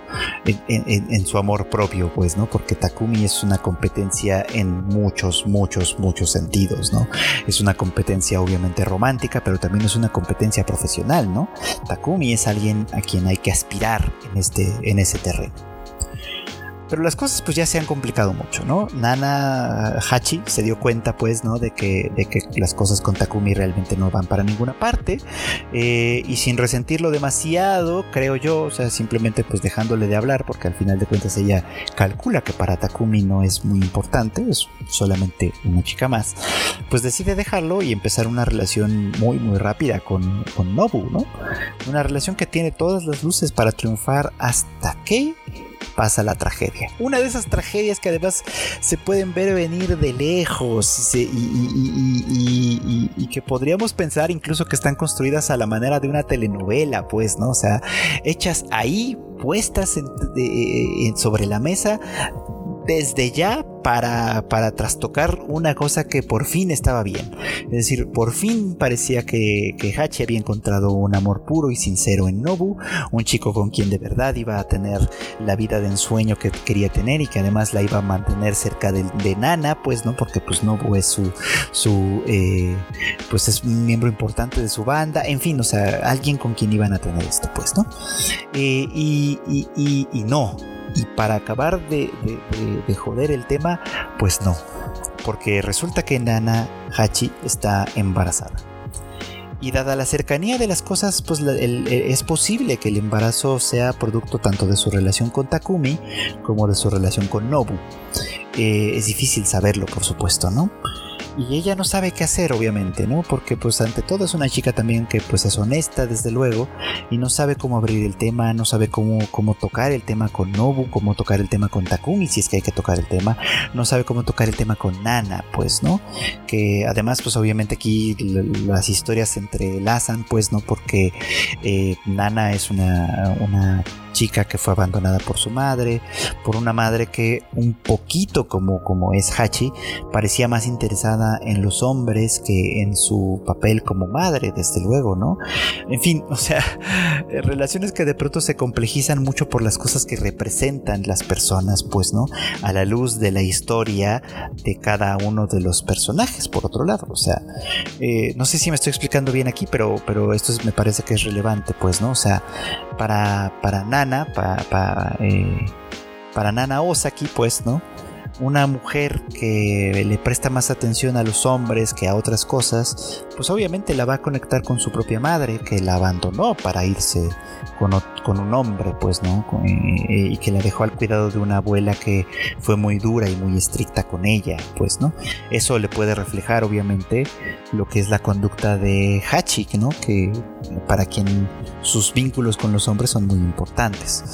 en, su amor propio, pues, ¿no? Porque Takumi es una competencia en muchos, muchos, muchos sentidos, ¿no? Es una competencia obviamente romántica, pero también es una competencia profesional, ¿no? Takumi es alguien a quien hay que aspirar en, este, en ese terreno. Pero las cosas pues ya se han complicado mucho, ¿no? Nana Hachi se dio cuenta pues, ¿no? De que, de que las cosas con Takumi realmente no van para ninguna parte. Eh, y sin resentirlo demasiado, creo yo, o sea, simplemente pues dejándole de hablar, porque al final de cuentas ella calcula que para Takumi no es muy importante, es solamente una chica más, pues decide dejarlo y empezar una relación muy, muy rápida con, con Nobu, ¿no? Una relación que tiene todas las luces para triunfar hasta que pasa la tragedia. Una de esas tragedias que además se pueden ver venir de lejos y, que podríamos pensar incluso que están construidas a la manera de una telenovela, pues, ¿no? O sea, hechas ahí, puestas sobre la mesa desde ya para, para trastocar una cosa que por fin estaba bien. Es decir, por fin parecía que, Hachi había encontrado un amor puro y sincero en Nobu, un chico con quien de verdad iba a tener la vida de ensueño que quería tener y que además la iba a mantener cerca de, Nana, pues no, porque pues Nobu es su, su eh, pues es un miembro importante de su banda, en fin, o sea, alguien con quien iban a tener esto, pues, ¿no? Eh, y, y, y no, y para acabar de, joder el tema, pues no. Porque resulta que Nana Hachi está embarazada. Y dada la cercanía de las cosas, pues es posible que el embarazo sea producto tanto de su relación con Takumi como de su relación con Nobu. Eh, es difícil saberlo, por supuesto, ¿no? Y ella no sabe qué hacer obviamente, ¿no? Porque pues ante todo es una chica también que pues es honesta desde luego y no sabe cómo abrir el tema, no sabe cómo, cómo tocar el tema con Nobu, cómo tocar el tema con Takumi si es que hay que tocar el tema, no sabe cómo tocar el tema con Nana, pues, ¿no? Que además pues obviamente aquí las historias se entrelazan pues, ¿no? Porque eh, Nana es una, una chica que fue abandonada por su madre, por una madre que un poquito como, como es Hachi, parecía más interesada en los hombres que en su papel como madre, desde luego, ¿no? En fin, o sea, relaciones que de pronto se complejizan mucho por las cosas que representan las personas, pues, ¿no? A la luz de la historia de cada uno de los personajes, por otro lado, o sea, eh, no sé si me estoy explicando bien aquí, pero, pero esto me parece que es relevante, pues, ¿no? O sea, para, para Nana, para, eh, para Nana Osaki, pues, ¿no? una mujer que le presta más atención a los hombres que a otras cosas, pues obviamente la va a conectar con su propia madre, que la abandonó para irse con, un hombre, pues, ¿no? Eh, y que la dejó al cuidado de una abuela que fue muy dura y muy estricta con ella, pues, ¿no? Eso le puede reflejar, obviamente, lo que es la conducta de Hachik, ¿no? Que para quien sus vínculos con los hombres son muy importantes.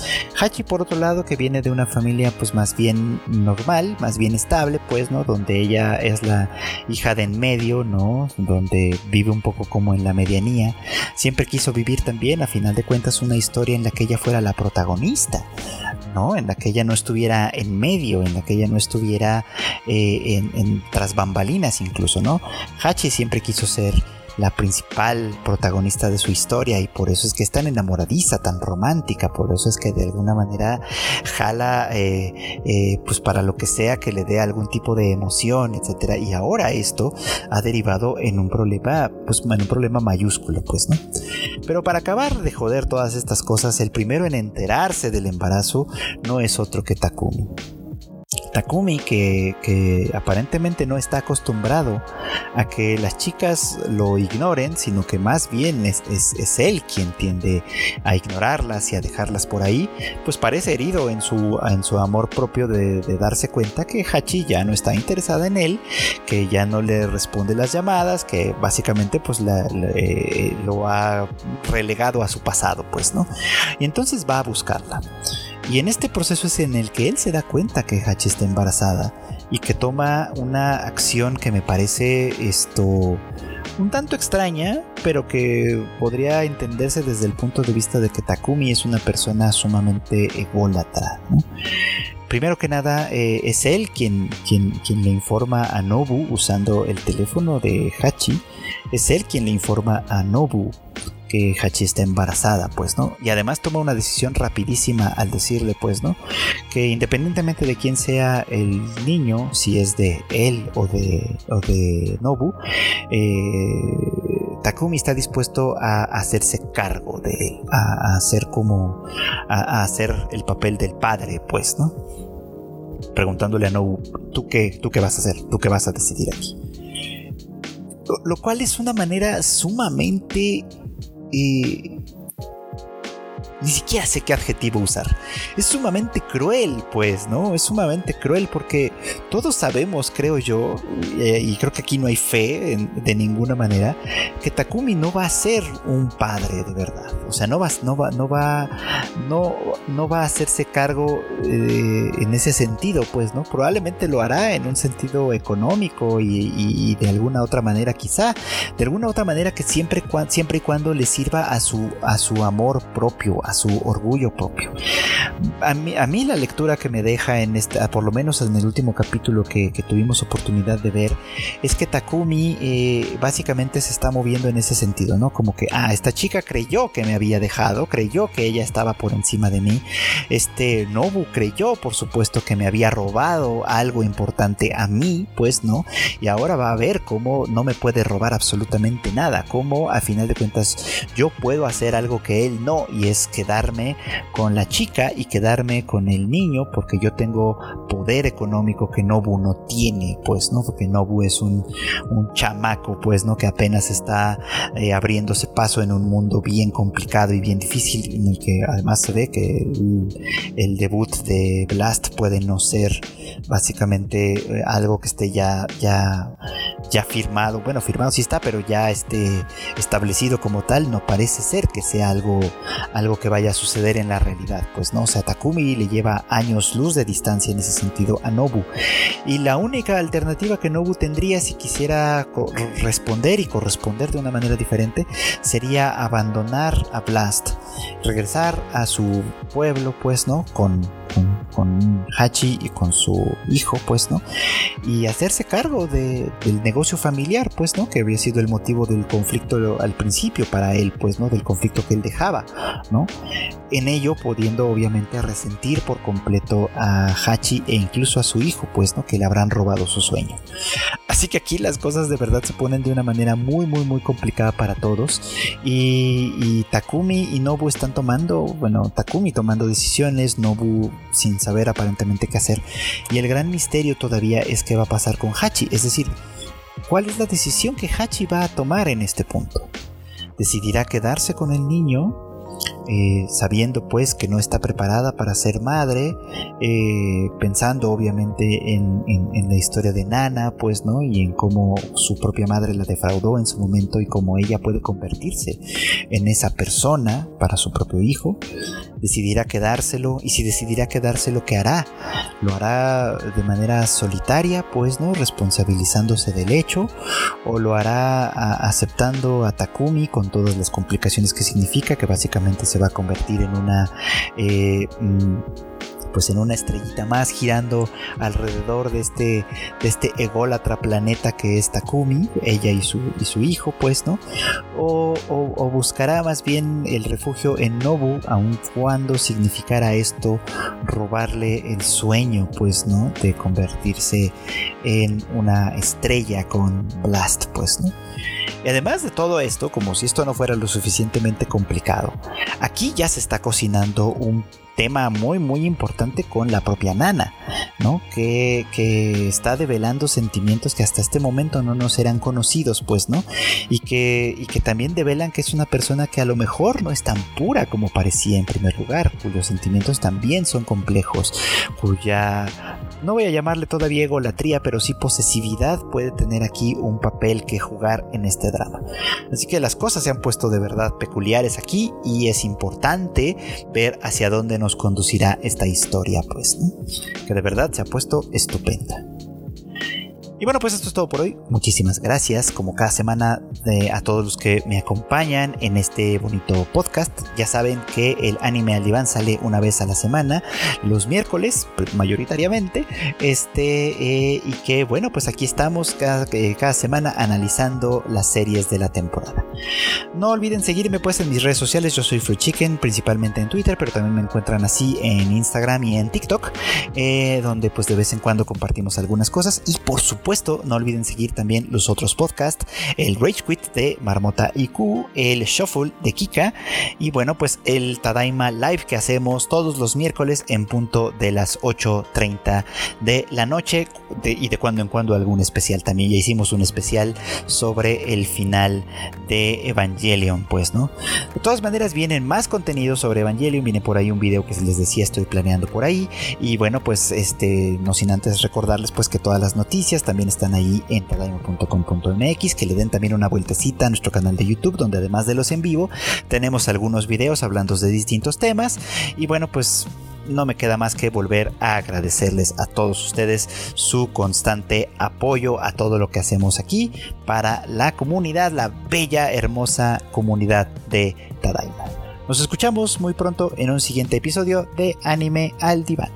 Hachi, por otro lado, que viene de una familia, pues, más bien normal, más bien estable, pues, ¿no? Donde ella es la hija de en medio, ¿no? Donde vive un poco como en la medianía. Siempre quiso vivir también, a final de cuentas, una historia en la que ella fuera la protagonista, ¿no? En la que ella no estuviera en medio, en la que ella no estuviera eh, en, en tras bambalinas incluso, ¿no? Hachi siempre quiso ser la principal protagonista de su historia y por eso es que es tan enamoradiza, tan romántica, por eso es que de alguna manera jala eh, eh, pues para lo que sea que le dé algún tipo de emoción, etcétera. Y ahora esto ha derivado en un problema, pues en un problema mayúsculo, pues, ¿no? Pero para acabar de joder todas estas cosas, el primero en enterarse del embarazo no es otro que Takumi. Takumi que, aparentemente no está acostumbrado a que las chicas lo ignoren, sino que más bien es, él quien tiende a ignorarlas y a dejarlas por ahí, pues parece herido en su, en su amor propio de, darse cuenta que Hachi ya no está interesada en él, que ya no le responde las llamadas, que básicamente pues eh, lo ha relegado a su pasado, pues, ¿no? Y entonces va a buscarla. Y en este proceso es en el que él se da cuenta que Hachi está embarazada y que toma una acción que me parece esto un tanto extraña, pero que podría entenderse desde el punto de vista de que Takumi es una persona sumamente ególatra. Primero que nada, eh, es él quien, quien, quien le informa a Nobu usando el teléfono de Hachi. Es él quien le informa a Nobu que Hachi está embarazada, pues, ¿no? Y además toma una decisión rapidísima al decirle, pues, ¿no? Que independientemente de quién sea el niño, si es de él o de, o de Nobu, eh, Takumi está dispuesto a hacerse cargo de él, a, hacer como, a, hacer el papel del padre, pues, ¿no? Preguntándole a Nobu, ¿tú qué, ¿tú qué vas a hacer? ¿Tú qué vas a decidir aquí? Lo cual es una manera sumamente y ni siquiera sé qué adjetivo usar. Es sumamente cruel, pues, ¿no? Es sumamente cruel porque todos sabemos, creo yo, eh, y creo que aquí no hay fe de ninguna manera, que Takumi no va a ser un padre de verdad. O sea, no va, no va, no va, no, va a hacerse cargo eh, en ese sentido, pues, ¿no? Probablemente lo hará en un sentido económico y, de alguna otra manera, quizá, de alguna otra manera que siempre, siempre y cuando le sirva a su, a su amor propio, su orgullo propio. A mí, a mí la lectura que me deja en esta, por lo menos en el último capítulo que, tuvimos oportunidad de ver, es que Takumi eh, básicamente se está moviendo en ese sentido, ¿no? Como que, ah, esta chica creyó que me había dejado, creyó que ella estaba por encima de mí. Este Nobu creyó, por supuesto, que me había robado algo importante a mí, pues, ¿no? Y ahora va a ver cómo no me puede robar absolutamente nada, cómo a final de cuentas yo puedo hacer algo que él no, y es quedarme con la chica y quedarme con el niño porque yo tengo poder económico que Nobu no tiene, pues, ¿no? Porque Nobu es un, un chamaco, pues, ¿no? Que apenas está eh, abriéndose paso en un mundo bien complicado y bien difícil, en el que además se ve que el, debut de Blast puede no ser básicamente eh, algo que esté ya, ya, ya firmado, bueno, firmado sí está, pero ya esté establecido como tal, no parece ser que sea algo, algo que vaya a suceder en la realidad, pues no, o sea, Takumi le lleva años luz de distancia en ese sentido a Nobu. Y la única alternativa que Nobu tendría si quisiera responder y corresponder de una manera diferente sería abandonar a Blast, regresar a su pueblo, pues no, con con, Hachi y con su hijo, pues, ¿no? Y hacerse cargo del negocio familiar, pues, ¿no? Que había sido el motivo del conflicto al principio para él, pues, ¿no? Del conflicto que él dejaba, ¿no? En ello pudiendo obviamente resentir por completo a Hachi e incluso a su hijo, pues, ¿no? Que le habrán robado su sueño. Así que aquí las cosas de verdad se ponen de una manera muy, muy, muy complicada para todos. Y, y Takumi y Nobu están tomando, bueno, Takumi tomando decisiones, Nobu sin saber aparentemente qué hacer. Y el gran misterio todavía es qué va a pasar con Hachi, es decir, cuál es la decisión que Hachi va a tomar en este punto. ¿Decidirá quedarse con el niño eh, sabiendo pues que no está preparada para ser madre, eh, pensando obviamente en, la historia de Nana, pues, ¿no? Y en cómo su propia madre la defraudó en su momento y cómo ella puede convertirse en esa persona para su propio hijo, decidirá quedárselo y si decidirá quedárselo, ¿qué hará? Lo hará de manera solitaria, pues, ¿no? Responsabilizándose del hecho o lo hará aceptando a Takumi con todas las complicaciones que significa, que básicamente se va a convertir en una eh, mm, pues en una estrellita más girando alrededor de este, de este ególatra planeta que es Takumi, ella y su, y su hijo, pues, ¿no? O, buscará más bien el refugio en Nobu, aun cuando significara esto robarle el sueño, pues, ¿no? De convertirse en una estrella con Blast, pues, ¿no? Y además de todo esto, como si esto no fuera lo suficientemente complicado, aquí ya se está cocinando un tema muy muy importante con la propia Nana, ¿no? Que, que, está develando sentimientos que hasta este momento no nos eran conocidos, pues, ¿no? Y que, y que también develan que es una persona que a lo mejor no es tan pura como parecía en primer lugar, cuyos sentimientos también son complejos, cuya, no voy a llamarle todavía egolatría, pero sí posesividad puede tener aquí un papel que jugar en este drama. Así que las cosas se han puesto de verdad peculiares aquí y es importante ver hacia dónde nos conducirá esta historia, pues, que de verdad se ha puesto estupenda. Y bueno, pues esto es todo por hoy. Muchísimas gracias, como cada semana, a todos los que me acompañan en este bonito podcast. Ya saben que el anime al diván sale una vez a la semana, los miércoles, mayoritariamente. Este, eh, y que bueno, pues aquí estamos cada, eh, cada semana analizando las series de la temporada. No olviden seguirme pues en mis redes sociales. Yo soy Free Chicken, principalmente en Twitter, pero también me encuentran así en Instagram y en TikTok, eh, donde pues de vez en cuando compartimos algunas cosas. Y por supuesto, no olviden seguir también los otros podcasts, el Rage Quit de Marmota IQ, el Shuffle de Kika y bueno, pues el Tadaima Live que hacemos todos los miércoles en punto de las 8.30 de la noche y de cuando en cuando algún especial también. Ya hicimos un especial sobre el final de Evangelion, pues, ¿no? De todas maneras vienen más contenido sobre Evangelion, viene por ahí un video que les decía estoy planeando por ahí y bueno, pues este, no sin antes recordarles pues que todas las noticias también están ahí en tadaima.com.mx, que le den también una vueltecita a nuestro canal de YouTube, donde además de los en vivo, tenemos algunos videos hablando de distintos temas y bueno, pues no me queda más que volver a agradecerles a todos ustedes su constante apoyo a todo lo que hacemos aquí para la comunidad, la bella, hermosa comunidad de Tadaima. Nos escuchamos muy pronto en un siguiente episodio de Anime al Diván.